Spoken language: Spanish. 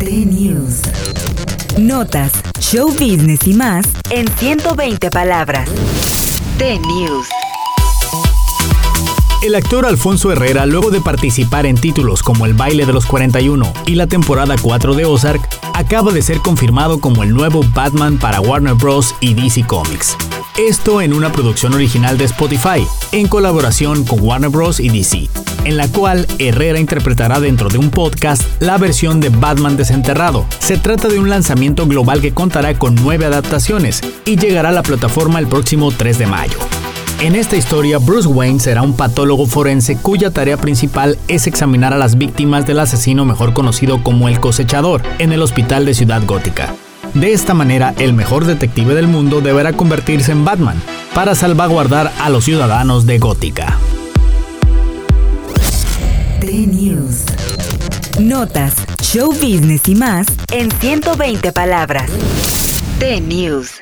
T-News. Notas, show business y más en 120 palabras. T-News. El actor Alfonso Herrera, luego de participar en títulos como El baile de los 41 y la temporada 4 de Ozark, acaba de ser confirmado como el nuevo Batman para Warner Bros. y DC Comics. Esto en una producción original de Spotify, en colaboración con Warner Bros. y DC, en la cual Herrera interpretará dentro de un podcast la versión de Batman desenterrado. Se trata de un lanzamiento global que contará con nueve adaptaciones y llegará a la plataforma el próximo 3 de mayo. En esta historia, Bruce Wayne será un patólogo forense cuya tarea principal es examinar a las víctimas del asesino mejor conocido como el cosechador en el hospital de Ciudad Gótica. De esta manera, el mejor detective del mundo deberá convertirse en Batman para salvaguardar a los ciudadanos de Gótica. T-News. Notas, show business y más en 120 palabras. T-News.